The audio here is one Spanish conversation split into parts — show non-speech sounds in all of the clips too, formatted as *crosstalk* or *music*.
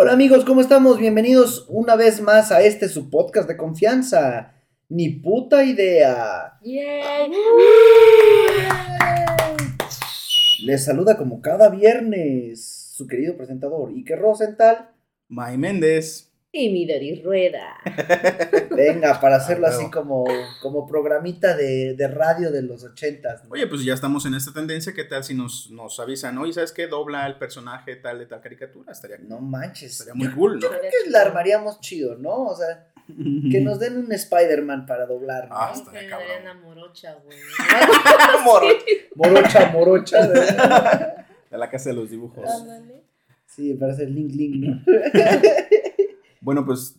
Hola amigos, ¿cómo estamos? Bienvenidos una vez más a este su podcast de confianza. Ni puta idea. Yay. Les saluda como cada viernes su querido presentador Iker Rosenthal. May Méndez. Y mi Dori Rueda. *laughs* Venga, para hacerlo Ah, así huevo. como, como programita de, de radio de los ochentas. ¿no? Oye, pues ya estamos en esta tendencia. ¿Qué tal si nos, nos avisan? Oye, ¿sabes qué? Dobla el personaje tal de tal caricatura. Estaría, No manches. estaría muy cool, ¿no? Yo creo que la armaríamos chido, ¿no? O sea, *laughs* que nos den un Spider-Man para doblar, ¿no? Ah, me cabrón. una morocha, güey. *laughs* Moro- Morocha, morocha. De la casa de los dibujos. Ándale. Sí, parece el Link Link, ¿no? Bueno, pues,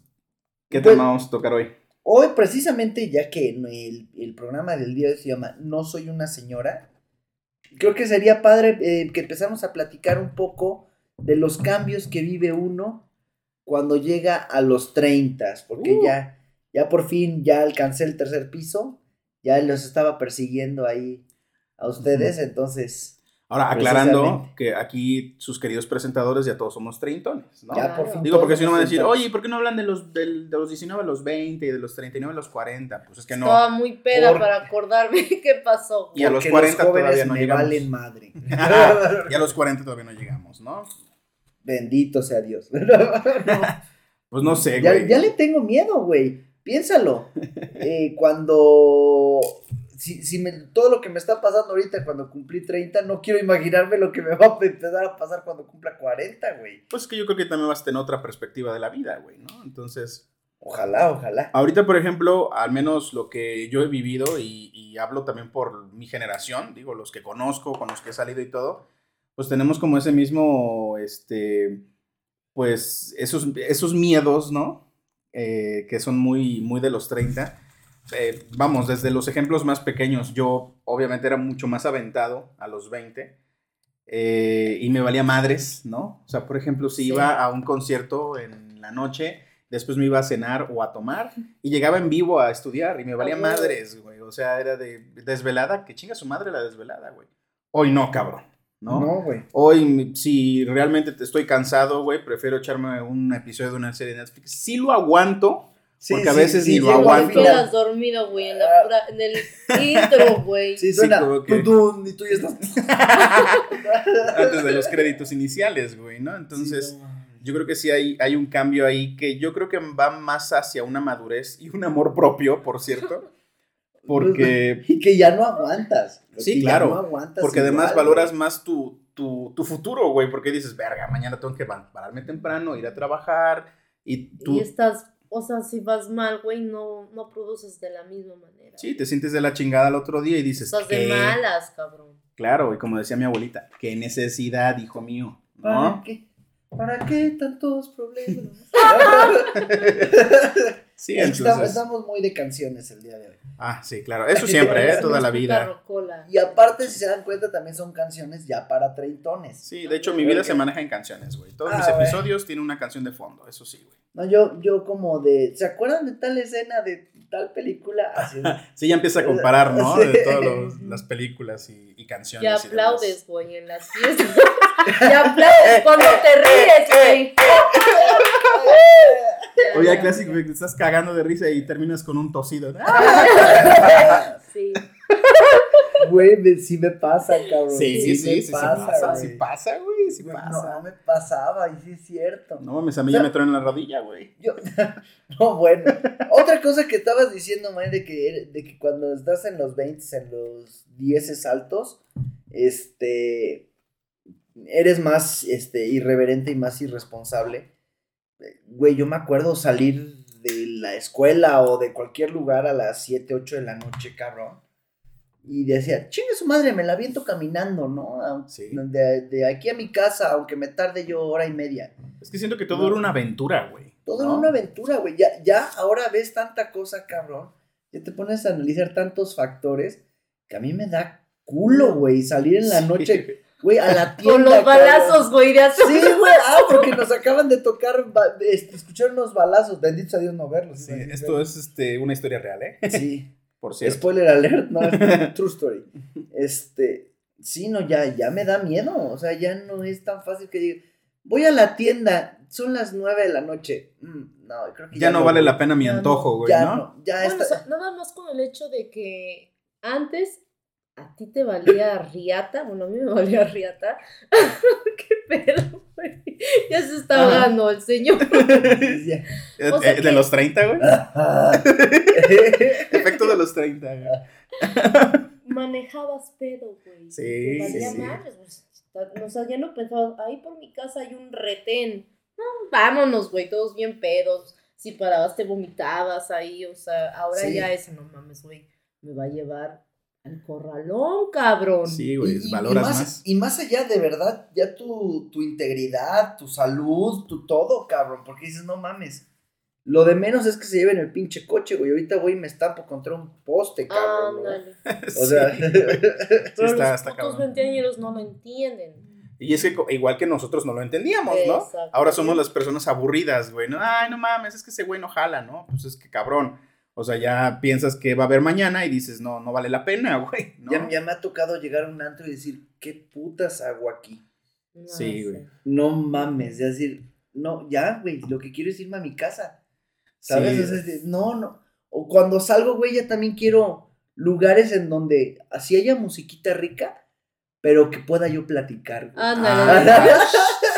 ¿qué Pues- tema vamos a tocar hoy? Hoy, precisamente, ya que el, el programa del día de hoy se llama No soy una señora, creo que sería padre eh, que empezamos a platicar un poco de los cambios que vive uno cuando llega a los 30, porque Uh. ya, ya por fin ya alcancé el tercer piso, ya los estaba persiguiendo ahí a ustedes, entonces Ahora, aclarando Precisamente. que aquí sus queridos presentadores ya todos somos treintones, ¿no? ya por fin. Digo, porque si no van a decir, oye, ¿por qué no hablan de los, del- de los 19 a los 20 y de los 39 a los 40? Pues es que no. Estaba muy peda Por- para acordarme *laughs* qué pasó. Y a los porque 40 jóvenes todavía no me llegamos. valen madre. *laughs* *laughs* y a los 40 todavía no llegamos, ¿no? Bendito sea Dios. Pues no sé, Ya, güey. ya le tengo miedo, güey. Piénsalo. Eh, cuando. Si, si me- todo lo que me está pasando ahorita cuando cumplí 30, no quiero imaginarme lo que me va a empezar a pasar cuando cumpla 40, güey. Pues es que yo creo que también vas a tener otra perspectiva de la vida, güey, ¿no? Entonces, Ojalá, ojalá. ahorita, por ejemplo, al menos lo que yo he vivido y, y hablo también por mi generación, digo, los que conozco, con los que he salido y todo, pues tenemos como ese mismo, este, pues esos, esos miedos, ¿no? Eh, que son muy, muy de los 30. Eh, vamos, desde los ejemplos más pequeños, yo obviamente era mucho más aventado a los 20 eh, y me valía madres, ¿no? O sea, por ejemplo, si Sí. iba a un concierto en la noche, después me iba a cenar o a tomar y llegaba en vivo a estudiar y me valía madres, güey. O sea, era de desvelada, que chinga su madre la desvelada, güey. Hoy no, cabrón, ¿no? No, güey. Hoy, si realmente te estoy cansado, güey, prefiero echarme un episodio de una serie de Netflix. Sí lo aguanto, Sí, Porque a sí, veces sí, ni lo llego al aguanto. Te dormido, güey, en, la pura, en el intro, *laughs* güey. Sí, Sí, suena. como que- tú ya estás. *laughs* antes de los créditos iniciales, güey, ¿no? Entonces, Sí, no yo creo que sí hay, hay un cambio ahí que yo creo que va más hacia una madurez y un amor propio, por cierto. *laughs* Porque, Y que ya no aguantas. Sí, claro, no aguantas porque además valoras güey. más tu, tu, tu futuro, güey, porque dices, verga, mañana tengo que pa- pararme temprano, ir a trabajar y tú, Y estás, o sea, si vas mal, güey, no, no produces de la misma manera. sí, te sientes de la chingada al otro día y dices, Estás de malas, cabrón. Claro, y como decía mi abuelita, qué necesidad, hijo mío, ¿Para qué? ¿Para qué tantos problemas? *laughs* *laughs* Sí, Es que estamos, entonces, estamos muy de canciones el día de hoy. ah, sí, claro, eso siempre, ¿eh? Toda la vida. rocola. Y aparte, si se dan cuenta, también son canciones ya para treintones. Sí, de hecho mi vida se maneja en canciones, güey. Todos Ah, mis episodios tienen una canción de fondo, eso sí, güey. No, yo, yo como de. ¿Se acuerdan de tal escena de tal película? Así, Sí, ya empieza a comparar, ¿no? De todas las películas y, y canciones. Ya y aplaudes, güey, en las fiestas. ya aplaudes cuando te ríes, güey. Oye, hay clásico, te estás cagando de risa y terminas con un tosido. *laughs* Sí. Güey, sí me pasa, cabrón. Sí, sí, sí, sí, sí pasa, güey. sí pasa, güey, sí pasa. no me pasaba, y sí es cierto. No mames, a mí ya me traen la rodilla, güey. Yo, *laughs* no, bueno. Otra cosa que estabas diciendo, man, de que, de que cuando estás en los 20, en los 10 altos, este, eres más, este, irreverente y más irresponsable. Güey, yo me acuerdo salir de la escuela o de cualquier lugar a las 7, 8 de la noche, cabrón. Y decía, chingue su madre, me la viento caminando, ¿no? Sí. De, de aquí a mi casa, aunque me tarde yo hora y media. Es que siento que todo era una aventura, güey. Todo ¿no? era una aventura, güey. Ya, ya ahora ves tanta cosa, cabrón. Ya te pones a analizar tantos factores que a mí me da culo, güey, salir en la Sí. noche, güey, a la tienda. *laughs* Con los balazos, güey, de azul. Sí, güey, ah, porque nos acaban de tocar, este, escuchar unos balazos, bendito a Dios no verlos. Sí, esto es este, una historia real, ¿eh? Sí, *laughs* Por cierto. spoiler alert, no, es *laughs* true story. Este, sí, no, ya, ya me da miedo, o sea, ya no es tan fácil que diga, voy a la tienda, son las nueve de la noche. Mm, no, creo que Ya no vale la pena mi antojo, güey, Ya ¿no? no, ya Bueno, está. o sea, nada más con el hecho de que antes a ti te valía riata, bueno, a mí me valía riata. *laughs* ¿Qué pedo, güey? Ya se está ahogando el señor. *laughs* Ya. Eh, O sea eh, de los 30, güey. *laughs* Efecto de los 30, güey. Manejabas pedo, güey. Sí, Te valía sí, sí. madres, güey. O sea, ya no pensabas, ahí por mi casa hay un retén. No, vámonos, güey, todos bien pedos. Si parabas, te vomitabas ahí. O sea, ahora Sí. ya es, no mames, güey, me va a llevar al corralón, cabrón. Sí, güey, Y- valoras y más, más. Y más allá de verdad, ya tu, tu integridad, tu salud, tu todo, cabrón. Porque dices, no mames. Lo de menos es que se lleven el pinche coche, güey. Ahorita voy y me estampo contra un poste, cabrón. ¿no? Ándale. *laughs* O sea, Sí. Pero *laughs* está- los está putos veinteañeros no lo entienden. Y es que igual que nosotros no lo entendíamos, ¿no? Ahora somos las personas aburridas, güey. ¿no? Ay, no mames, es que ese güey no jala, ¿no? Pues es que cabrón. O sea, ya piensas que va a haber mañana y dices, no, no vale la pena, *laughs* güey. ¿no? ya, ya me ha tocado llegar a un antro y decir, ¿qué putas hago aquí? No Sí, güey. No mames, es decir, no, ya, güey, lo que quiero es irme a mi casa. ¿Sabes? Sí. No, no. O cuando salgo, güey, ya también quiero lugares en donde así haya musiquita rica, pero que pueda yo platicar. güey. Ándale. Ah, *laughs*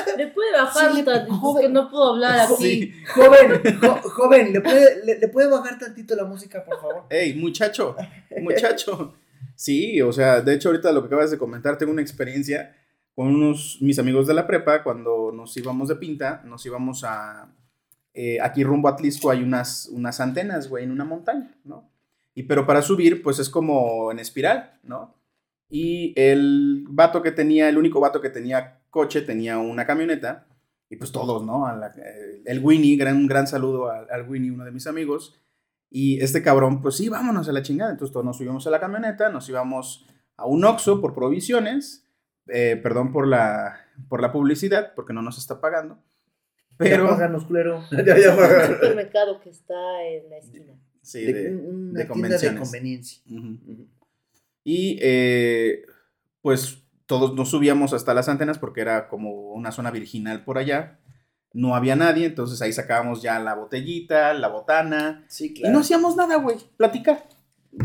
puede bajar Sí, tantito, joven. que no puedo hablar aquí. Sí. Joven, jo- joven, ¿le puede, le, le puede bajar tantito la música, por favor? Ey, muchacho, muchacho. Sí, o sea, de hecho ahorita lo que acabas de comentar, tengo una experiencia con unos, mis amigos de la prepa, cuando nos íbamos de pinta, nos íbamos a, eh, aquí rumbo a Atlisco hay unas, unas antenas, güey, en una montaña, ¿no? Y pero para subir, pues es como en espiral, ¿no? Y el vato que tenía, el único vato que tenía coche, tenía una camioneta, y pues todos, ¿no? A la- el Winnie, gran, un gran saludo al, al Winnie, uno de mis amigos, y este cabrón, pues sí, vámonos a la chingada. Entonces todos nos subimos a la camioneta, nos íbamos a un Oxxo por provisiones, eh, perdón por la, por la publicidad, porque no nos está pagando, Pero. pero... Páganos, culero. *laughs* Es un supermercado que está en la esquina. Sí, De- de- un- una de tienda de convenciones. conveniencia. Ujú. Ujú. Y eh, pues todos nos subíamos hasta las antenas porque era como una zona virginal por allá. No había nadie, entonces ahí sacábamos ya la botellita, la botana. Sí, Y claro. no hacíamos nada, güey, platicar.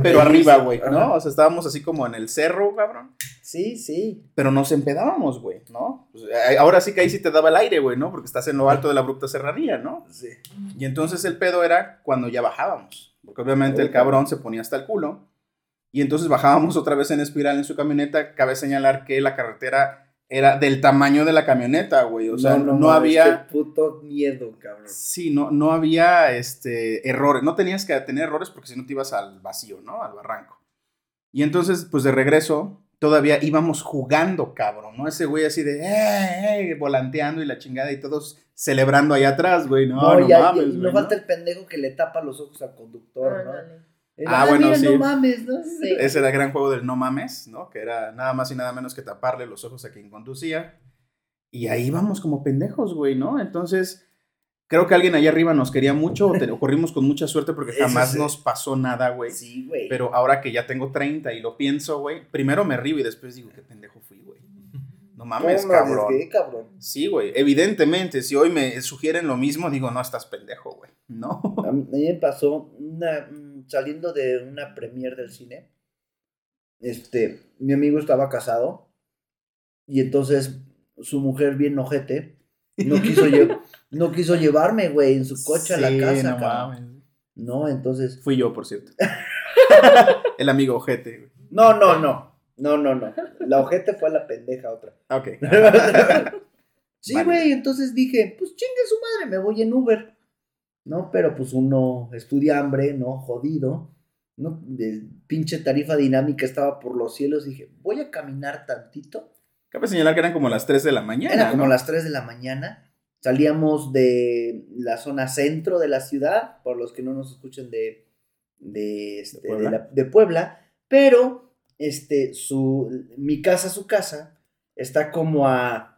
Pero Sí, arriba, güey, ajá. ¿no? O sea, estábamos así como en el cerro, cabrón. Sí, sí. Pero nos empedábamos, güey, ¿no? Pues, ahora sí que ahí sí te daba el aire, güey, ¿no? Porque estás en lo alto de la abrupta serranía, ¿no? sí. Y entonces el pedo era cuando ya bajábamos. Porque obviamente el cabrón se ponía hasta el culo. Y entonces bajábamos otra vez en espiral en su camioneta. Cabe señalar que la carretera era del tamaño de la camioneta, güey. O sea, no, mames, había. Qué puto miedo, cabrón. Sí, no, no había este, errores. No tenías que tener errores porque si no te ibas al vacío, ¿no? Al barranco. Y entonces, pues de regreso, todavía íbamos jugando, cabrón, ¿no? Ese güey así de, eh, eh, volanteando y la chingada y todos celebrando ahí atrás, güey. No, no, No, ya, mames, y no ¿no? falta el pendejo que le tapa los ojos al conductor, ¿no? El, Ah, bueno, mira, sí. no mames, ¿no? Sí. Ese era el gran juego del no mames, ¿no? Que era nada más y nada menos que taparle los ojos a quien conducía. Y ahí vamos como pendejos, güey, ¿no? Entonces, creo que alguien allá arriba nos quería mucho, o te- o *laughs* corrimos con mucha suerte porque jamás sí. nos pasó nada, güey. Sí, güey. Pero ahora que ya tengo 30 y lo pienso, güey, primero me río y después digo, qué pendejo fui, güey. No mames, ¿Cómo me cabrón. arriesgué, cabrón? Sí, güey. Evidentemente, si hoy me sugieren lo mismo, digo, no, estás pendejo, güey. No. A mí, me pasó una, saliendo de una premier del cine. Este, mi amigo estaba casado y entonces su mujer bien ojete no quiso, *laughs* lle- no quiso llevarme, güey, en su coche a la casa, no cabrón. No, entonces, Fui yo, por cierto. *laughs* el amigo ojete, güey. no, no, no. No, no, no. La ojete fue la pendeja otra. Ok. *laughs* Sí, Vale. güey, entonces dije, pues chingue su madre, me voy en Uber. No, pero pues uno estudia hambre, ¿no? Jodido. ¿no? De pinche tarifa dinámica estaba por los cielos. Dije, voy a caminar tantito. Cabe señalar que eran como las 3 de la mañana. Era como ¿no? las 3 de la mañana. Salíamos de la zona centro de la ciudad, por los que no nos escuchen de, de, este, de Puebla? la- de Puebla, pero este, su, mi casa, su casa, está como a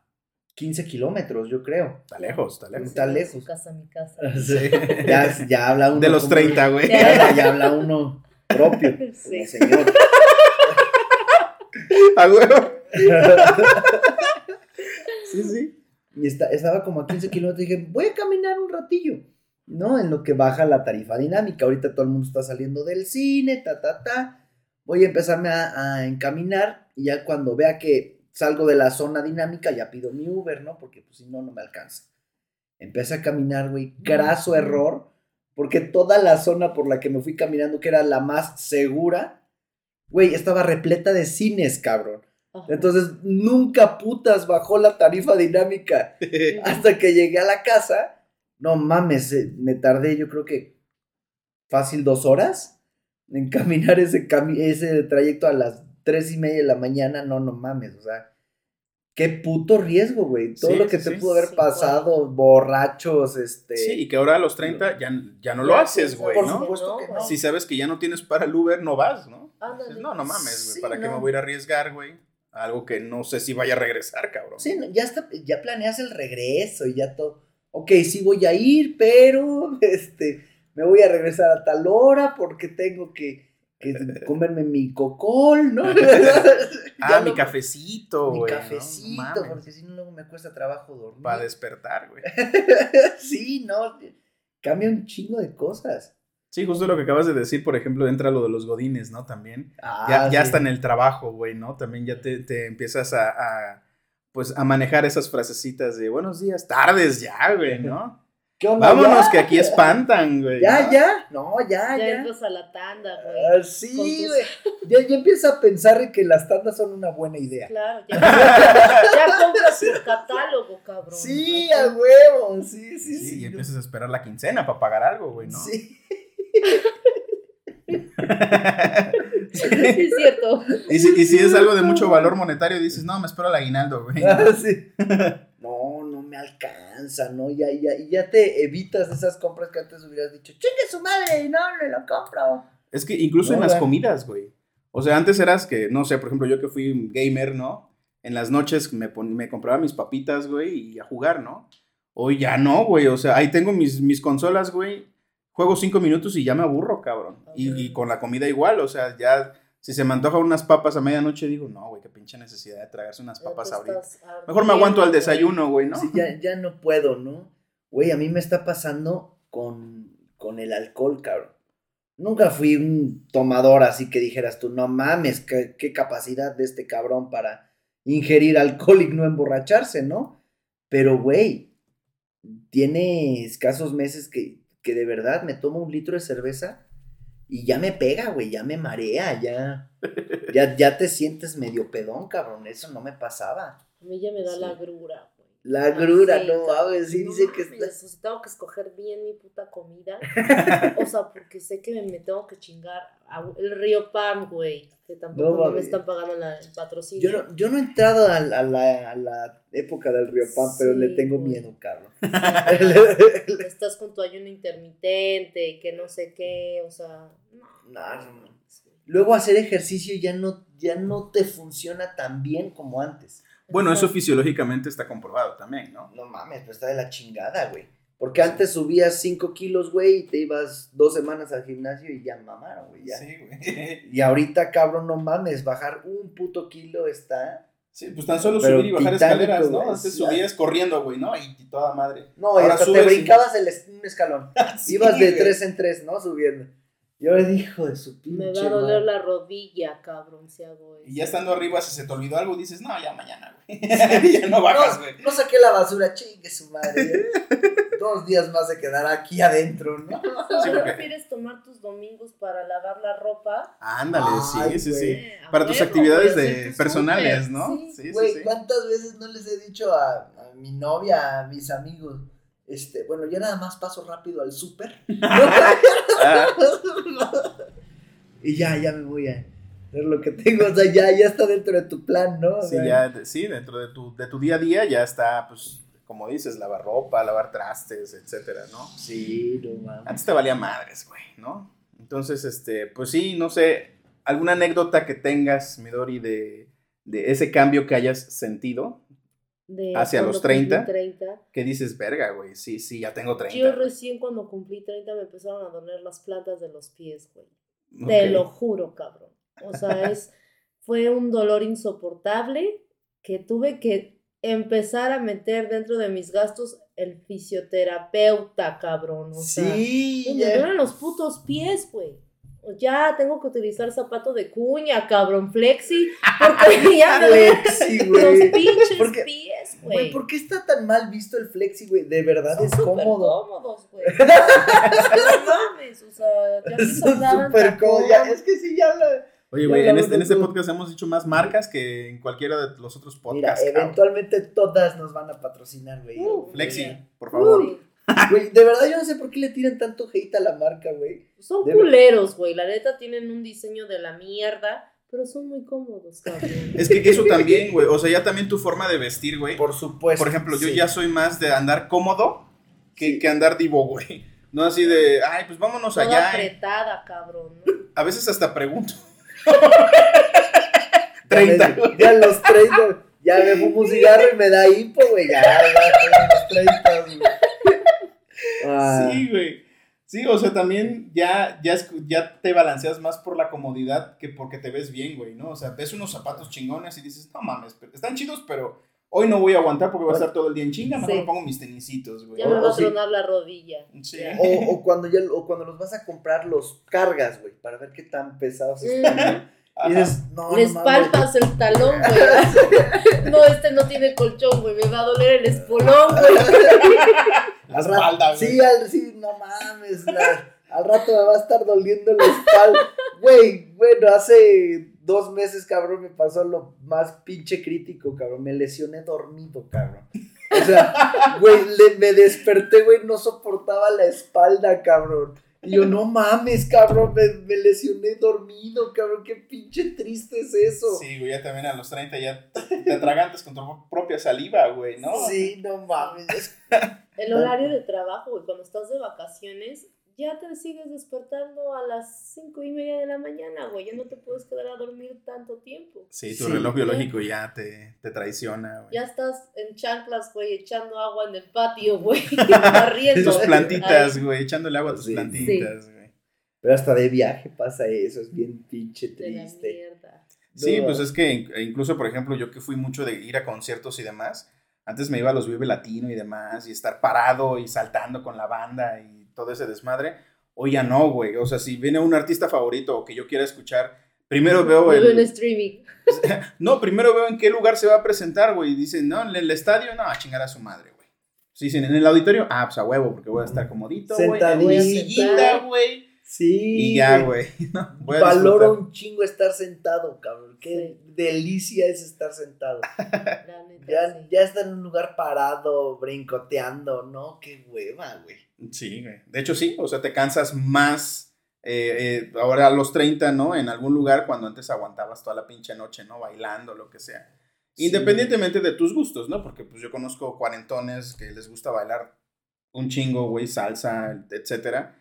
15 kilómetros, yo creo. Está lejos, está lejos. Está Su lejos. casa, mi casa. *laughs* Ya, ya habla uno. De los como- 30, güey. Ya, ya habla uno propio. *laughs* Sí. Señor. *laughs* A huevo. Sí, sí. Y esta- estaba como a 15 kilómetros. Dije, voy a caminar un ratillo. ¿No? En lo que baja la tarifa dinámica. Ahorita todo el mundo está saliendo del cine, ta, ta, ta. Voy a empezarme a, a encaminar. Y ya cuando vea que salgo de la zona dinámica, ya pido mi Uber, ¿no? Porque pues si no, no me alcanza. Empecé a caminar, güey. Graso error. Porque toda la zona por la que me fui caminando, que era la más segura, güey, estaba repleta de cines, cabrón. Ajá. Entonces, nunca putas bajó la tarifa dinámica. *laughs* Hasta que llegué a la casa, no mames, eh, me tardé yo creo que fácil dos horas en caminar ese, cami- ese trayecto a las tres y media de la mañana. No, no mames, o sea, qué puto riesgo, güey. Todo Sí, lo que sí, te sí. pudo haber Sí, pasado, borrachos, este... Sí, y que ahora a los 30 ya, ya no lo Ya, haces, güey, por ¿no? supuesto que no. Si sabes que ya no tienes para el Uber, no vas, ¿no? No, no mames, güey, Sí, ¿para qué me voy a ir a arriesgar, güey? Algo que no sé si vaya a regresar, cabrón. Sí, ya está, ya planeas el regreso y ya todo. Ok, sí voy a ir, pero *laughs* este, me voy a regresar a tal hora porque tengo que, que *laughs* comerme mi cocol, ¿no? Ah, *laughs* mi no- cafecito, Mi güey. ¿no? cafecito, Mames, porque si no luego me cuesta trabajo dormir. Para despertar, güey. *laughs* sí, no, cambia un chingo de cosas. Sí, justo lo que acabas de decir, por ejemplo, entra lo de los godines, ¿no? También. Ah, ya ya sí. está en el trabajo, güey, ¿no? También ya te, te empiezas a, a, pues, a manejar esas frasecitas de buenos días, tardes ya, güey, ¿no? ¿Qué onda, Vámonos, ya? que aquí espantan, güey. Ya, ya, no, ya, Ya ya. entras a la tanda, güey. Ah, sí, tus- güey. *laughs* Ya, ya empieza a pensar en que las tandas son una buena idea. Claro, ya, *laughs* ya compras por *laughs* catálogo, cabrón. Sí, a huevo, sí, sí, Sí, sí. y empiezas a esperar la quincena para pagar algo, güey, ¿no? Sí. Sí, es cierto. y, si, y si es algo de mucho valor monetario, dices, no, me espero el aguinaldo, güey. Ah, sí. No, alcanza, ¿no? Ya, ya, y ya te evitas esas compras que antes hubieras dicho, chingue su madre, no, no lo compro. Es que incluso No, en las güey. comidas, güey. O sea, antes eras que, no sé, por ejemplo, yo que fui gamer, ¿no? En las noches me, pon- me compraba mis papitas, güey, y a jugar, ¿no? Hoy ya no, güey. O sea, ahí tengo mis, mis consolas, güey. Juego cinco minutos y ya me aburro, cabrón. Y, y con la comida igual, o sea, ya si se me antojan unas papas a medianoche, digo, no, güey, qué pinche necesidad de tragarse unas papas Ya te ahorita. Mejor me aguanto al desayuno, güey, ¿no? Sí, ya, ya no puedo, ¿no? Güey, a mí me está pasando con, con el alcohol, cabrón. Nunca fui un tomador así que dijeras tú, no mames, qué, qué capacidad de este cabrón para ingerir alcohol y no emborracharse, ¿no? Pero, güey, tiene escasos meses que, que de verdad me tomo un litro de cerveza y ya me pega, güey, ya me marea, ya, ya, ya te sientes medio pedón, cabrón, eso no me pasaba. A mí ya me da Sí. la grura. La grura, Sí, no mames, sí No dice que está... o sea, tengo que escoger bien mi puta comida. *laughs* o sea, porque sé que me, me tengo que chingar a- el Río Pam, güey. Que tampoco No no, me están pagando la- el patrocinio. Yo no, yo no he entrado a, a la, a la época del Río Pan, pero le Sí, tengo güey. miedo. Que *laughs* estás con tu ayuno intermitente que no sé qué, o sea, no. No, no, no. Luego hacer ejercicio ya no, ya no te funciona tan bien como antes. Bueno, eso fisiológicamente está comprobado también, ¿no? No mames, pero está de la chingada, güey. Porque antes subías 5 kilos, güey, y te ibas dos semanas al gimnasio y ya mamaron, güey. Sí, güey. Y ahorita, cabrón, no mames, bajar un puto kilo está. Sí, pues tan solo Pero subir y bajar escaleras, ¿no? Antes subías corriendo, güey, ¿no? Y, y toda madre. No, y Ahora hasta te y- brincabas el es- un escalón. *laughs* Sí, Ibas de güey. tres en tres, ¿no? Subiendo. Y ahora dijo de su pinche. Me va a doler la rodilla, cabrón, si hago eso. Y ya estando arriba, si se te olvidó algo, dices, no, ya mañana, güey. *laughs* *laughs* ya no bajas, güey. No, no saqué la basura, chingue su madre. *laughs* Dos días más se quedará aquí adentro, ¿no? Sí, ¿No porque- prefieres tomar tus domingos para lavar la ropa? Ándale, Ay, sí, sí, güey. sí. Eh, Para tus huevo, actividades de personales, ¿no? sí. Sí, sí, Güey, sí. ¿cuántas veces no les he dicho a, a mi novia, a mis amigos? Este, bueno, ya nada más paso rápido al súper. *laughs* *laughs* Y ya, ya me voy a ver lo que tengo. O sea, ya, ya está dentro de tu plan, ¿no? Sí, ya, sí, dentro de tu, de tu día a día ya está, pues, como dices, lavar ropa, lavar trastes, etcétera, ¿no? Sí, no mames. Antes te valía madres, güey, ¿no? Entonces, este, pues sí, no sé, alguna anécdota que tengas, Midori, de, de ese cambio que hayas sentido, De Hacia los 30. cumplí 30. que dices, verga, güey, sí, sí, ya tengo 30. Yo recién cuando cumplí 30 me empezaron a doler las plantas de los pies, güey. Te lo juro, cabrón. O sea, es, *laughs* fue un dolor insoportable que tuve que empezar a meter dentro de mis gastos el fisioterapeuta, cabrón. O sea, Sí, me duelen los putos pies, güey. Ya tengo que utilizar zapato de cuña, cabrón, flexi, porque *laughs* ya me duelen Flexi, los güey. pinches Porque- pies, Güey. ¿por qué está tan mal visto el flexi, güey? De verdad Son es cómodo. cómodos, güey. *laughs* No mames, o sea, ya se súper cómodos. Es que sí, ya la... Oye, güey, en este, en este podcast hemos dicho más marcas que en cualquiera de los otros Mira, podcasts. cabrón. eventualmente todas nos van a patrocinar, güey. Uh, Flexi, mira. por favor. Güey, de verdad yo no sé por qué le tiran tanto hate a la marca, güey. Son De- culeros, güey. La neta tienen un diseño de la mierda, pero son muy cómodos, cabrón. Es que eso también, güey. O sea, ya también tu forma de vestir, güey. Por supuesto. Por ejemplo, yo ya soy más de andar cómodo que, Sí. que andar divo, güey. No así de, ay, pues vámonos Toda allá. apretada, cabrón. ¿no? A veces hasta pregunto. Ya 30. me- Ya los 30. Ya me fumo un cigarro y me da hipo, güey. Ya, ya, tengo los 30, güey. Ah, Sí, güey. Sí, o sea, también ya, ya, ya te balanceas más por la comodidad que porque te ves bien, güey, ¿no? O sea, ves unos zapatos chingones y dices, no mames, pero están chidos, pero hoy no voy a aguantar porque voy a estar todo el día en chinga, mejor Sí. me pongo mis tenisitos, güey. Ya me O- va a sí. tronar la rodilla. Sí. O, o cuando ya, o cuando los vas a comprar, los cargas, güey, para ver qué tan pesados están. güey. Y dices, no, Les no palpas el talón, *laughs* güey. *laughs* No, este no tiene colchón, güey. Me va a doler el espolón, güey. *laughs* La espalda, güey. Sí, al, sí, no mames. la- al rato me va a estar doliendo la espalda. Güey, bueno, hace dos meses, cabrón, me pasó lo más pinche crítico, cabrón. Me lesioné dormido, cabrón. O sea, güey, me desperté, güey, no soportaba la espalda, cabrón. Y yo, no mames, cabrón, me, me lesioné dormido, cabrón. Qué pinche triste es eso. Sí, güey, ya también a los 30 ya te, atragantas con tu propia saliva, güey, ¿no? Sí, no mames. es- *laughs* El horario de trabajo, güey. Cuando estás de vacaciones, ya te sigues despertando a las cinco y media de la mañana, güey. Ya no te puedes quedar a dormir tanto tiempo. Sí, tu Sí. reloj biológico ya te, te traiciona, güey. Ya estás en chanclas, güey, echando agua en el patio, güey. *laughs* Barriendo. Tus plantitas, Ay, güey, echándole agua a tus Sí. plantitas, güey. Pero hasta de viaje pasa eso, es bien pinche de la triste. mierda. Sí, No. pues es que in- incluso, por ejemplo, yo que fui mucho de ir a conciertos y demás, antes me iba a los Vive Latino y demás, y estar parado y saltando con la banda y todo ese desmadre. Hoy ya no, güey. O sea, si viene un artista favorito o que yo quiera escuchar, primero veo veo en el... streaming. *laughs* No, primero veo en qué lugar se va a presentar, güey. Y dicen, no, en el estadio, no, a chingar a su madre, güey. Si dicen, en el auditorio, ah, pues a huevo, porque voy a estar comodito, güey. En mi Sentadito. sillita, güey. Sí. Y ya, güey. *laughs* Valoro un chingo estar sentado, cabrón. Qué delicia es estar sentado. *laughs* La neta, Ya, sí. ya estar en un lugar parado, brincoteando, ¿no? Qué hueva, güey. Sí, güey. De hecho, sí. O sea, te cansas más eh, eh, ahora a los 30, ¿no? En algún lugar cuando antes aguantabas toda la pinche noche, ¿no? Bailando, lo que sea. Sí. Independientemente de tus gustos, ¿no? Porque pues yo conozco cuarentones que les gusta bailar un chingo, güey, salsa, etcétera.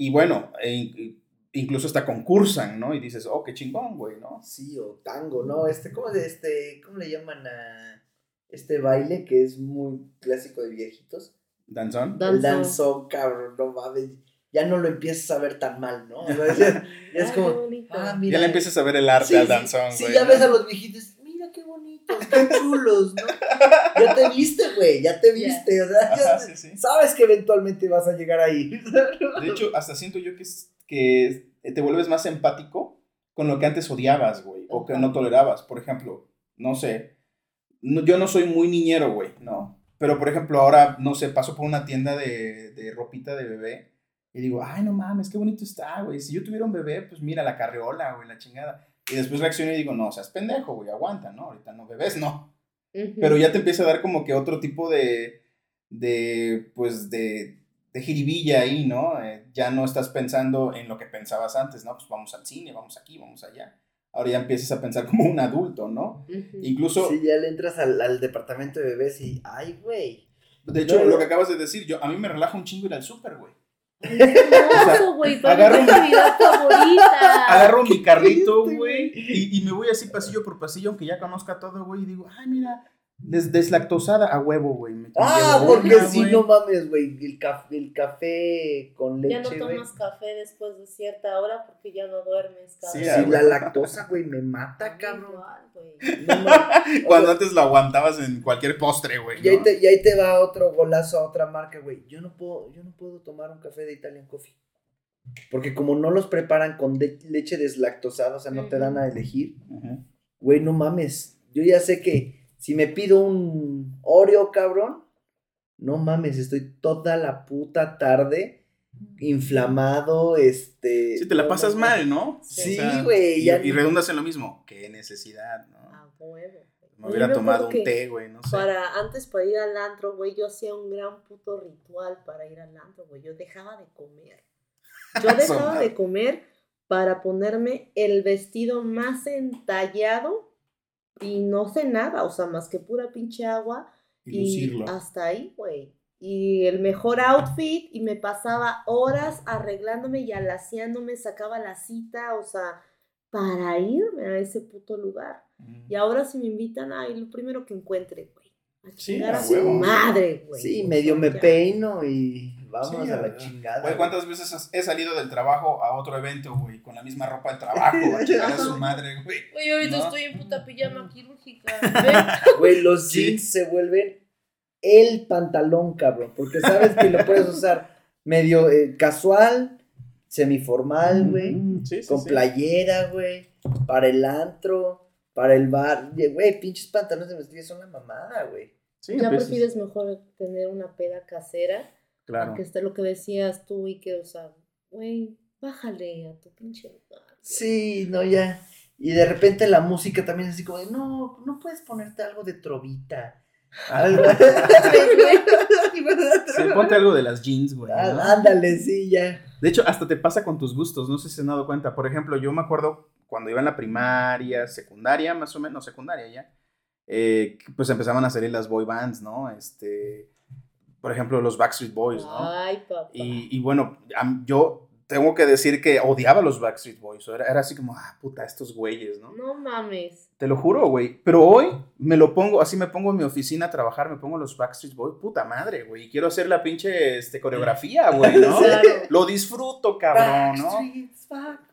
Y bueno, e in- incluso hasta concursan, ¿no? Y dices, oh, qué chingón, güey, ¿no? Sí, o tango, ¿no? Este, ¿cómo, de este, ¿cómo le llaman a este baile que es muy clásico de viejitos? Danzón. El Danzón. danzón, cabrón, no mames. Ya no lo empiezas a ver tan mal, ¿no? O sea, ya, ya es *laughs* como, ah, mira. Ya le empiezas a ver el arte Sí, al sí, danzón, Sí, güey. ya ¿no? ves a los viejitos, bonitos, qué chulos, ¿no? Ya te viste, güey, ya te Ya. viste, o sea, ya Ajá, sí, sí. sabes que eventualmente vas a llegar ahí. De hecho, hasta siento yo que, es- que te vuelves más empático con lo que antes odiabas, güey, o que no tolerabas. Por ejemplo, no sé, no- yo no soy muy niñero, güey, ¿no? Pero, por ejemplo, ahora, no sé, paso por una tienda de, de ropita de bebé y digo, ay, no mames, qué bonito está, güey. Si yo tuviera un bebé, pues mira la carriola, güey, la chingada. Y después reacciono y digo, no, seas pendejo, güey, aguanta, ¿no? Ahorita no bebés, no. Pero ya te empieza a dar como que otro tipo de, de pues, de, de jiribilla ahí, ¿no? Eh, ya no estás pensando en lo que pensabas antes, ¿no? Pues vamos al cine, vamos aquí, vamos allá. Ahora ya empiezas a pensar como un adulto, ¿no? Incluso, Sí, ya le entras al, al departamento de bebés y, ay, güey. de hecho, no, lo que acabas de decir, yo, a mí me relaja un chingo ir al súper, güey. Es hermoso, güey. Para agarro mi mi- actividad favorita. Agarro mi carrito, güey, y, y me voy así pasillo por pasillo, aunque ya conozca todo, güey, y digo, ay, mira, Des- deslactosada a huevo, güey. Ah, porque una, si no mames, güey. El, café, el café con Ya no leche, tomas café después de cierta hora porque ya no duermes, cabrón. Sí, Sí, la lactosa, güey, me mata, cabrón. No. *laughs* Cuando antes lo aguantabas en cualquier postre, güey. Y ahí, ¿no? te, y ahí te va otro golazo a otra marca, güey. Yo no puedo, yo no puedo tomar un café de Italian Coffee. Porque como no los preparan con de- leche deslactosada, o sea, no te dan a elegir, güey, no mames. Yo ya sé que si me pido un Oreo, cabrón, no mames, estoy toda la puta tarde inflamado, este... Sí, te la pasas mal, ¿no? Sí, O sea, güey, Y, ya- y redundas en lo mismo. Qué necesidad, ¿no? A huevo. Me hubiera me tomado un té, güey, no sé. Para, antes para ir al antro, güey, yo hacía un gran puto ritual para ir al antro, güey. Yo dejaba de comer. *laughs* Yo dejaba de comer para ponerme el vestido más entallado y no sé nada, o sea, más que pura pinche agua. Y hasta ahí, güey. Y el mejor outfit y me pasaba horas arreglándome y alaciándome, sacaba la cita, o sea, para irme a ese puto lugar. Mm. Y ahora si me invitan, ay, lo primero que encuentre, güey. A Sí, chingar a a su madre, güey. Sí, medio me ya. peino y vamos Sí, a la güey. chingada. Güey, güey. ¿cuántas veces has- he salido del trabajo a otro evento, güey? Con la misma ropa de trabajo, *laughs* a chingar a su madre, güey. Güey, ahorita ¿No? estoy en puta pijama quirúrgica. *laughs* Güey, los Sí. jeans se vuelven el pantalón, cabrón. Porque sabes que lo puedes usar medio eh, casual, semiformal, güey. Mm, sí, sí, con sí. playera, güey. Para el antro, para el bar. Güey, pinches pantalones de mezclilla son la mamada, güey. Sí, ya empiezas- prefieres mejor tener una peda casera. Claro. Que esté lo que decías tú y que, o sea, güey, bájale a tu pinche. Sí, no, ya. Y de repente la música también es así como de, no, no puedes ponerte algo de trovita. Algo. *laughs* Sí, ponte algo de las jeans, güey. ¿no? Ah, Ándale, sí, ya. De hecho, hasta te pasa con tus gustos, no sé si se han dado cuenta. Por ejemplo, yo me acuerdo cuando iba en la primaria, secundaria, más o menos, secundaria ya, eh, pues empezaban a salir las boy bands, ¿no? Este, por ejemplo, los Backstreet Boys, ¿no? Ay, papá. Y, y bueno, yo tengo que decir que odiaba a los Backstreet Boys. Era, era así como, ah, puta, estos güeyes, ¿no? No mames. Te lo juro, güey. Pero hoy me lo pongo, así me pongo en mi oficina a trabajar, me pongo los Backstreet Boys, puta madre, güey. y Quiero hacer la pinche este, coreografía, *laughs* güey, ¿no? Claro. Lo disfruto, cabrón, ¿no? Back.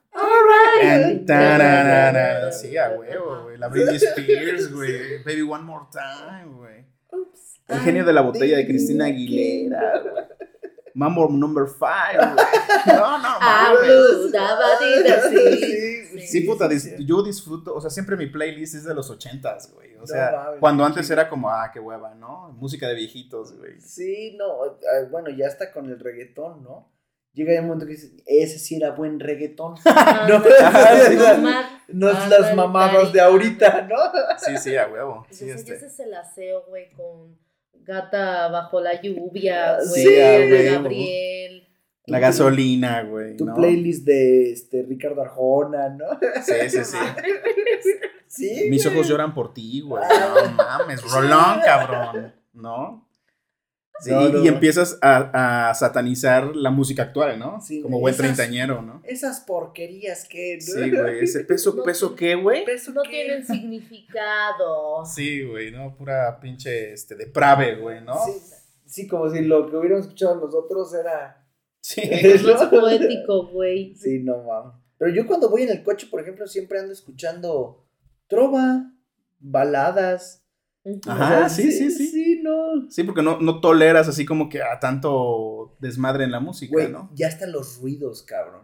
Tararara. Sí, a huevo, güey. La Britney Spears, güey. Baby One More Time, güey. Oops, El genio de la botella de Cristina. Aguilera, güey. *laughs* Mambo number five, güey. No, no, *laughs* Ah, mames. dabatita, *laughs* sí. Sí, Sí, puta, dis- yo disfruto, o sea, siempre mi playlist es de los ochentas, güey. O No sea, mames, cuando antes era como, ah, qué hueva, ¿no? Música de viejitos, güey. Sí, no, ah, bueno, ya está con el reggaetón, ¿no? Llega un momento que dices, ese sí era buen reggaetón. No. No es las mamadas de ahorita, ¿no? Sí, sí, a huevo. Pues Sí, ese, este. ese es el aseo, güey, con Gata bajo la lluvia, güey, Sí, Ana. Gabriel. La gasolina, güey. Tu ¿no? playlist de este Ricardo Arjona, ¿no? Sí, sí, sí. *laughs* Sí. Mis ojos lloran por ti, güey. No mames, rolón, cabrón. ¿No? Sí, No, no, y empiezas a, a satanizar la música actual, ¿no? Sí, Como buen treintañero, ¿no? Esas porquerías que. ¿no? Sí, güey. Ese peso, *laughs* No peso qué, güey. ¿Peso No qué? tienen significado. Sí, güey, ¿no? Pura pinche, este, deprave, güey, ¿no? Sí, sí, como si lo que hubiéramos escuchado nosotros era. Sí. *laughs* Es poético, güey. Sí, no mames. Pero yo cuando voy en el coche, por ejemplo, siempre ando escuchando trova, baladas. Ajá. Sí, sí, sí, sí. Sí, no. Sí, porque no, no toleras así como que a tanto desmadre en la música, Güey, ¿no? ya están los ruidos, cabrón.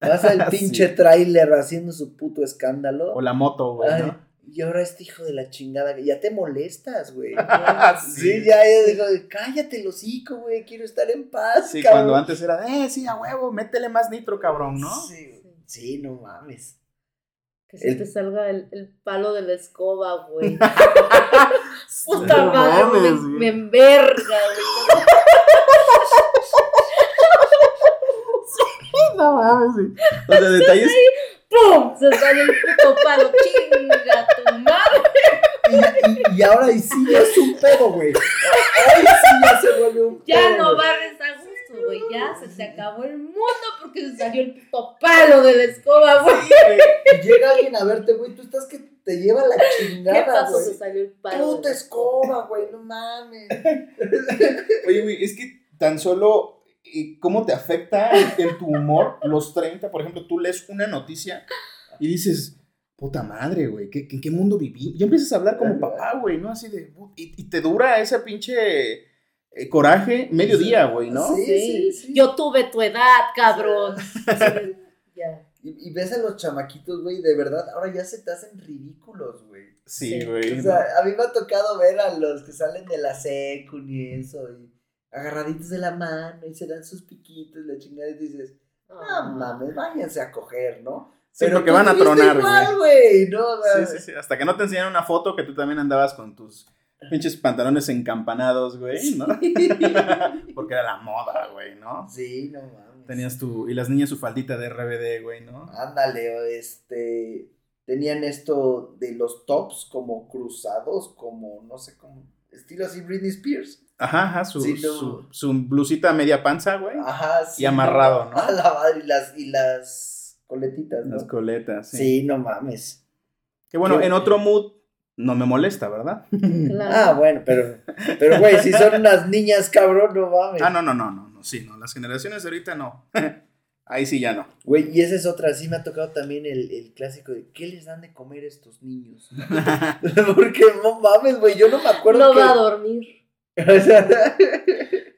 Vas al *laughs* Sí. pinche tráiler haciendo su puto escándalo. O la moto, güey, Ay, ¿no? y ahora este hijo de la chingada, ya te molestas, güey. *laughs* Sí. Sí, ya, digo, cállate el hocico, güey, quiero estar en paz, Sí, cabrón. cuando antes era, eh, sí, a huevo, métele más nitro, cabrón, ¿no? Sí, sí, no mames. Que se El- te salga el, el palo de la escoba, güey. *laughs* Puta no madre, me, mames, me enverga, güey. *laughs* No mames, sí. O sea, detalles. ¡Pum! Se sale el puto palo. ¡Chinga tu madre! Y, y- y ahora y sí ya es un pedo, güey. Hoy sí ya se vuelve un pedo. Ya no barres a güey. ya se te acabó el mundo porque se salió el puto palo de la escoba, güey. Llega alguien a verte, güey, tú estás que te lleva la *laughs* ¿Qué chingada, pasó? Se salió el palo. de Puta escoba, güey, no mames. *laughs* Oye, güey, es que tan solo eh, cómo te afecta en, tu humor los 30, por ejemplo, tú lees una noticia y dices, puta madre, güey, ¿qué, ¿en qué mundo viví? Ya empiezas a hablar como papá, güey, ¿no? Así de, y, y te dura ese pinche eh, coraje medio día, güey, ¿no? Sí, sí, sí. Yo tuve tu edad, cabrón. *laughs* Sí, ya. Y, y ves a los chamaquitos, güey, de verdad, ahora ya se te hacen ridículos, güey. Sí, Sí. güey. O sea, a mí me ha tocado ver a los que salen de la secu y eso, y agarraditos de la mano, y se dan sus piquitos, y la chingada, y dices, Ah. no mames, váyanse a coger, ¿no? Sí, porque tú van a tronar, güey, ¿no? Sí, sí, sí. Hasta que no te enseñan una foto que tú también andabas con tus pinches pantalones encampanados, güey, ¿no? *laughs* Porque era la moda, güey, ¿no? Sí, no mames. Tenías tu. Y las niñas su faldita de RBD, güey, ¿no? Ándale, este. Tenían esto de los tops como cruzados, como no sé cómo. Estilo así Britney Spears. Ajá, ajá, su, Sí, no. su, su blusita media panza, güey. Ajá, sí. Y amarrado, ¿no? A la madre, y las, y las coletitas, ¿no? Las coletas, sí. Sí, no mames. Que bueno, en otro mood no me molesta, ¿verdad? *laughs* Claro. Ah, bueno, pero. Pero, güey, si son unas niñas, cabrón, no mames. Ah, no, no, no, no, no, sí, no. Las generaciones de ahorita no. *laughs* Ahí sí ya no. Güey, y esa es otra, sí me ha tocado también el, el clásico de ¿qué les dan de comer a estos niños? *laughs* Porque no mames, güey, yo no me acuerdo No que... va a dormir.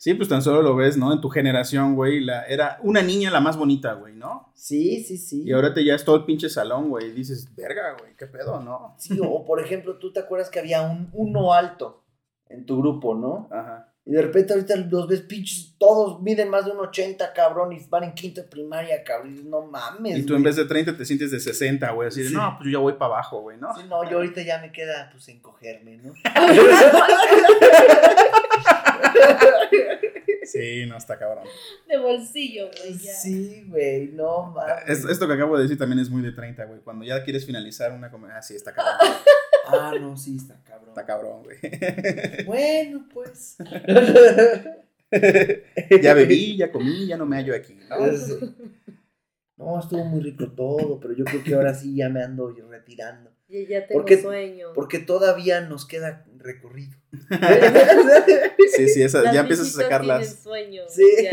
Sí, pues tan solo lo ves, ¿no? En tu generación, güey, la, era una niña la más bonita, güey, ¿no? sí, sí, sí. Y ahora te ya es todo el pinche salón, güey. Y dices, verga, güey, qué pedo, ¿no? Sí, o por ejemplo, tú te acuerdas que había un uno alto en tu grupo, ¿no? Ajá. Y de repente ahorita los ves pinches, todos miden más de un 80, cabrón, y van en quinto de primaria, cabrón. No mames. Y tú en vez de 30 te sientes de 60, güey. Así de, Sí. no, pues yo ya voy para abajo, güey, ¿no? Sí, no, yo ahorita ya me queda, pues, encogerme, ¿no? *laughs* Sí, no, está cabrón. De bolsillo, güey. ya. Sí, güey, no mames. Es- esto que acabo de decir también es muy de 30, güey. Cuando ya quieres finalizar una comedia, ah, sí, está cabrón. *laughs* Ah, no, sí, está cabrón. Está cabrón, güey. Bueno, pues. ya bebí, ya comí, ya no me hallo aquí, ¿no? Es- No, estuvo muy rico todo, pero yo creo que ahora sí ya me ando retirando. Ya, ya tengo Porque- sueño. Porque todavía nos queda recorrido. Sí, sí, esa- ya empiezas a visitas sacar tienen las, sueño. Sí. ya.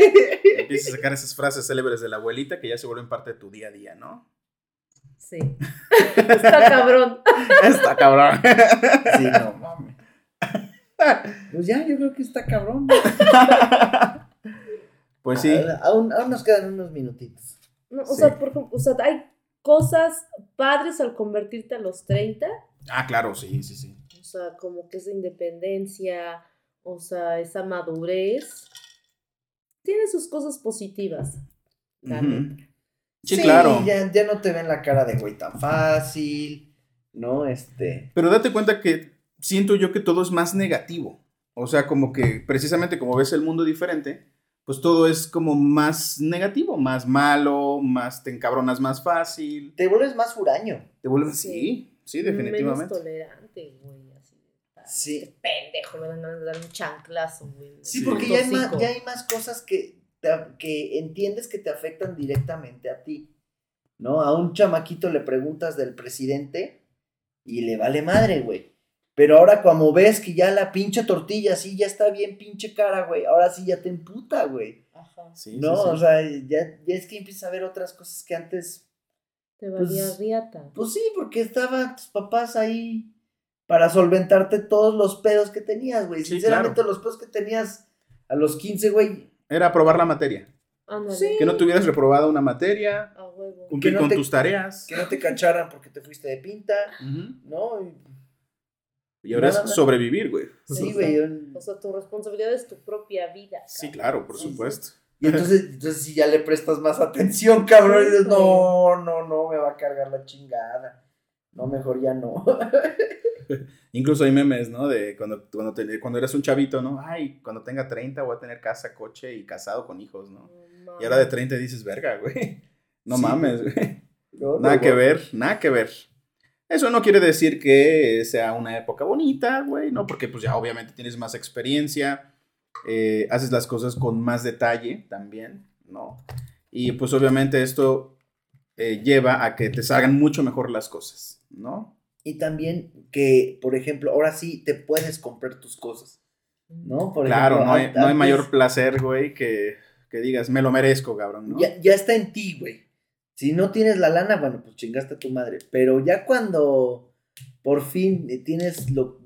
empiezas a sacar esas frases célebres de la abuelita que ya se vuelven parte de tu día a día, ¿no? Sí. *laughs* Está cabrón. Está cabrón. Sí, no mames. Pues ya, yo creo que está cabrón. Pues sí. Aún, aún nos quedan unos minutitos. No, o, Sí. sea, por o sea, hay cosas padres al convertirte a los 30. Ah, claro, sí, sí, sí. O sea, como que esa independencia, o sea, esa madurez. Tiene sus cosas positivas. la neta. Ujú. Sí, claro. Ya, ya no te ven la cara de güey tan fácil, ¿no? Este. Pero date cuenta que siento yo que todo es más negativo. O sea, como que precisamente como ves el mundo diferente, pues todo es como más negativo, más malo, más te encabronas más fácil. Te vuelves más huraño. Te vuelves Sí. sí, sí, Menos definitivamente. tolerante, güey. Así. Sí. Este pendejo, me van a dar un chanclazo, güey. Sí, porque ya hay, más, ya hay más cosas que, te- que entiendes que te afectan directamente a ti. ¿No? A un chamaquito le preguntas del presidente y le vale madre, güey. Pero ahora como ves que ya la pinche tortilla sí ya está bien pinche cara, güey, ahora sí ya te emputa, güey. Ajá. Sí, No, sí, sí. o sea, ya, ya es que empiezas a ver otras cosas que antes Te valía Pues- riata. Pues sí, porque estaban tus papás ahí para solventarte todos los pedos que tenías, güey. Sí, Sinceramente, los pedos que tenías a los 15, güey. Era aprobar la materia. Sí. Que no tuvieras reprobado una materia, A huevo. cumplir no con te- tus tareas. Que no te cacharan porque te fuiste de pinta. ¿no? Y- Y ahora es sobrevivir, güey. Sí, güey. O sea, tu responsabilidad es tu propia vida. Sí, claro, por Sí, sí. supuesto. Y entonces, *laughs* entonces sí ya le prestas más atención, cabrón. Y dices, no, no, no, me va a cargar la chingada. No, mejor ya no. *laughs* Incluso hay memes, ¿no? De cuando, cuando, te- cuando eres un chavito, ¿no? Ay, cuando tenga 30 voy a tener casa, coche y casado con hijos, ¿no? No Y ahora de mames. 30 dices, verga, güey. *laughs* No Sí, mames, güey. *laughs* No, Nada no, que ver, nada que ver. Eso no quiere decir que sea una época bonita, güey, ¿no? Porque pues ya obviamente tienes más experiencia, eh, haces las cosas con más detalle también, ¿no? Y pues obviamente esto eh, lleva a que te salgan mucho mejor las cosas, ¿no? Y también que, por ejemplo, ahora sí te puedes comprar tus cosas, ¿no? Por claro, ejemplo, no, hay, no hay mayor placer, güey, que, que digas, me lo merezco, cabrón, ¿no? Ya, ya está en ti, güey. Si no tienes la lana, bueno, pues chingaste a tu madre. Pero ya cuando por fin tienes lo,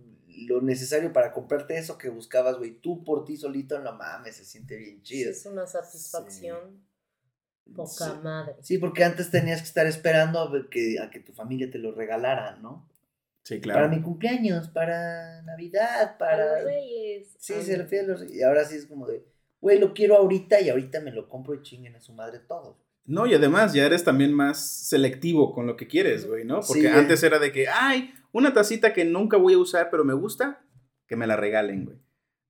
lo necesario para comprarte eso que buscabas, güey, tú por ti solito, no mames, se siente bien chido. Es una satisfacción poca Sí. madre. Sí, porque antes tenías que estar esperando a, ver que, a que tu familia te lo regalara, ¿no? Sí, Para claro. mi cumpleaños, para Navidad, Para para... los reyes. Sí, Ah, se refiere a los... Y ahora sí es como de, güey, lo quiero ahorita y ahorita me lo compro y chinguen a su madre todos. No, y además ya eres también más selectivo con lo que quieres, güey, ¿no? Porque Sí, antes era de que, ay, una tacita que nunca voy a usar, pero me gusta, que me la regalen, güey.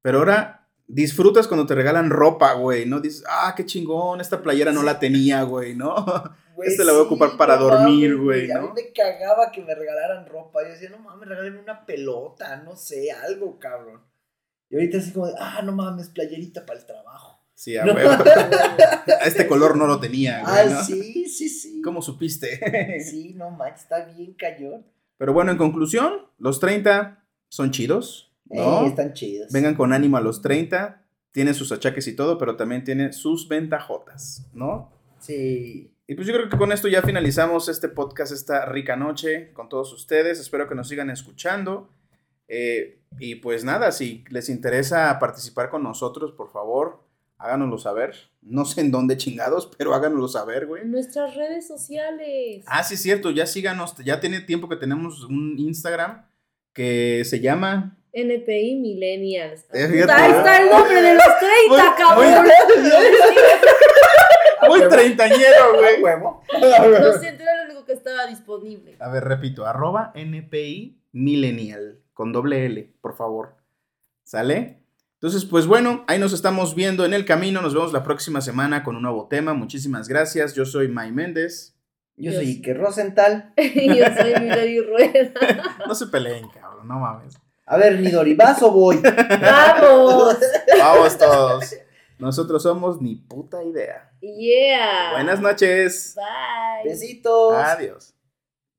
Pero ahora disfrutas cuando te regalan ropa, güey, ¿no? Dices, ah, qué chingón, esta playera no la tenía, güey, ¿no? Güey, Este la voy a ocupar para no dormir, mames, güey, A mí ¿no? me cagaba que me regalaran ropa. Yo decía, no mames, regalen una pelota, no sé, algo, cabrón. Y ahorita así como de, ah, no mames, playerita para el trabajo. Sí, a No. huevo. *laughs* este color no lo tenía, güey, Ah, ¿no? sí, sí, sí. ¿Cómo supiste? Sí, no manches, está bien cañón. Pero bueno, en conclusión, los 30 son chidos, ¿no? Están chidos. Vengan con ánimo a los 30, tiene sus achaques y todo, pero también tiene sus ventajotas, ¿no? Sí. Y pues yo creo que con esto ya finalizamos este podcast, esta rica noche con todos ustedes. Espero que nos sigan escuchando. Eh, y pues nada, si les interesa participar con nosotros, por favor, háganoslo saber. No sé en dónde chingados, pero háganoslo saber, güey. En nuestras redes sociales. Ah, sí, es cierto, ya síganos. Ya tiene tiempo que tenemos un Instagram que se llama... NPI Millennials. Eh, Puta, ahí está el nombre de los 30, Muy- cabrón. Muy treintañero, güey. huevo. *laughs* Lo siento, era lo único que estaba disponible. A ver, repito, arroba NPI Millennial, con doble L, por favor. ¿Sale? Entonces, pues bueno, ahí nos estamos viendo en el camino. Nos vemos la próxima semana con un nuevo tema. Muchísimas gracias. Yo soy May Méndez. Yo Yo soy. Ike Rosenthal. *laughs* Yo soy Milady Rueda. *laughs* No se peleen, cabrón, no mames. A ver, Midori, ¿vas o voy? ¡Vamos! Vamos todos. *laughs* Nosotros somos ni puta idea. Yeah. Buenas noches. Bye. Besitos. Adiós.